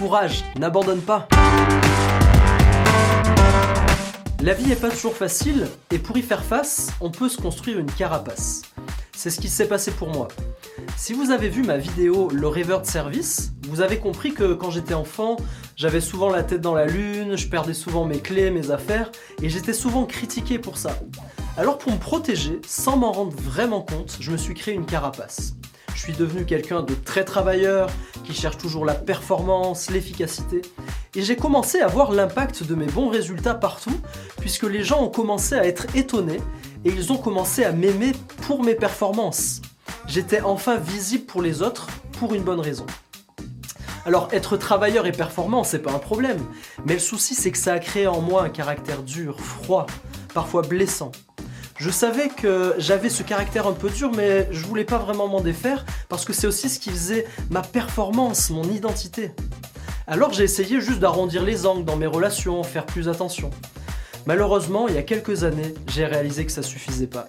Courage, n'abandonne pas. La vie n'est pas toujours facile, et pour y faire face, on peut se construire une carapace. C'est ce qui s'est passé pour moi. Si vous avez vu ma vidéo Le rêveur de service, vous avez compris que quand j'étais enfant, j'avais souvent la tête dans la lune, je perdais souvent mes clés, mes affaires, et j'étais souvent critiqué pour ça. Alors pour me protéger, sans m'en rendre vraiment compte, je me suis créé une carapace. Je suis devenu quelqu'un de très travailleur, qui cherche toujours la performance, l'efficacité. Et j'ai commencé à voir l'impact de mes bons résultats partout, puisque les gens ont commencé à être étonnés et ils ont commencé à m'aimer pour mes performances. J'étais enfin visible pour les autres pour une bonne raison. Alors être travailleur et performant, c'est pas un problème, mais le souci c'est que ça a créé en moi un caractère dur, froid, parfois blessant. Je savais que j'avais ce caractère un peu dur, mais je voulais pas vraiment m'en défaire parce que c'est aussi ce qui faisait ma performance, mon identité. Alors j'ai essayé juste d'arrondir les angles dans mes relations, faire plus attention. Malheureusement, il y a quelques années, j'ai réalisé que ça suffisait pas.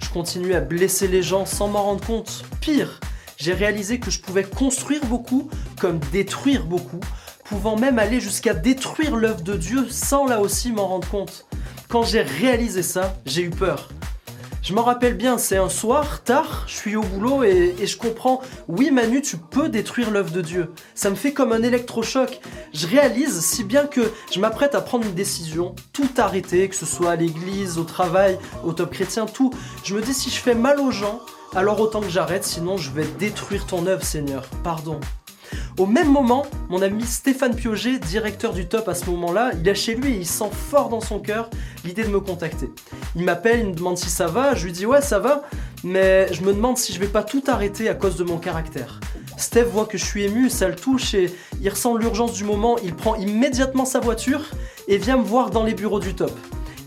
Je continuais à blesser les gens sans m'en rendre compte. Pire, j'ai réalisé que je pouvais construire beaucoup comme détruire beaucoup, pouvant même aller jusqu'à détruire l'œuvre de Dieu sans là aussi m'en rendre compte. Quand j'ai réalisé ça, j'ai eu peur. Je m'en rappelle bien, c'est un soir, tard, je suis au boulot et, je comprends, oui Manu, tu peux détruire l'œuvre de Dieu. Ça me fait comme un électrochoc. Je réalise si bien que je m'apprête à prendre une décision, tout arrêter, que ce soit à l'église, au travail, au top chrétien, tout. Je me dis si je fais mal aux gens, alors autant que j'arrête, sinon je vais détruire ton œuvre Seigneur. Pardon. Au même moment, mon ami Stéphane Pioget, directeur du top à ce moment-là, il est chez lui et il sent fort dans son cœur l'idée de me contacter. Il m'appelle, il me demande si ça va, je lui dis ouais ça va, mais je me demande si je vais pas tout arrêter à cause de mon caractère. Steph voit que je suis ému, ça le touche et il ressent l'urgence du moment, il prend immédiatement sa voiture et vient me voir dans les bureaux du top.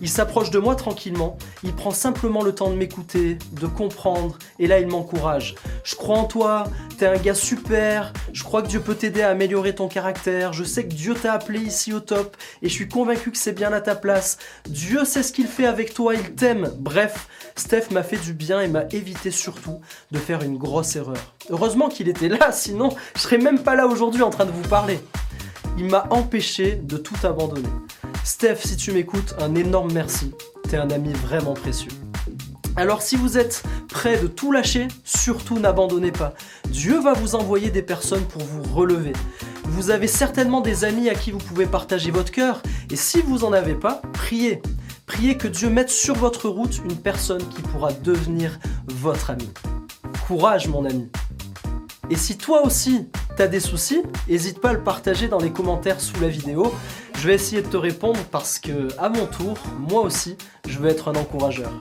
Il s'approche de moi tranquillement, il prend simplement le temps de m'écouter, de comprendre, et là il m'encourage. Je crois en toi, t'es un gars super, je crois que Dieu peut t'aider à améliorer ton caractère, je sais que Dieu t'a appelé ici au top, et je suis convaincu que c'est bien à ta place. Dieu sait ce qu'il fait avec toi, il t'aime. Bref, Steph m'a fait du bien et m'a évité surtout de faire une grosse erreur. Heureusement qu'il était là, sinon je serais même pas là aujourd'hui en train de vous parler. Il m'a empêché de tout abandonner. Steph, si tu m'écoutes, un énorme merci. T'es un ami vraiment précieux. Alors si vous êtes prêt de tout lâcher, surtout n'abandonnez pas. Dieu va vous envoyer des personnes pour vous relever. Vous avez certainement des amis à qui vous pouvez partager votre cœur, et si vous n'en avez pas, priez. Priez que Dieu mette sur votre route une personne qui pourra devenir votre ami. Courage mon ami. Et si toi aussi, t'as des soucis, n'hésite pas à le partager dans les commentaires sous la vidéo. Je vais essayer de te répondre parce que, à mon tour, moi aussi, je veux être un encourageur.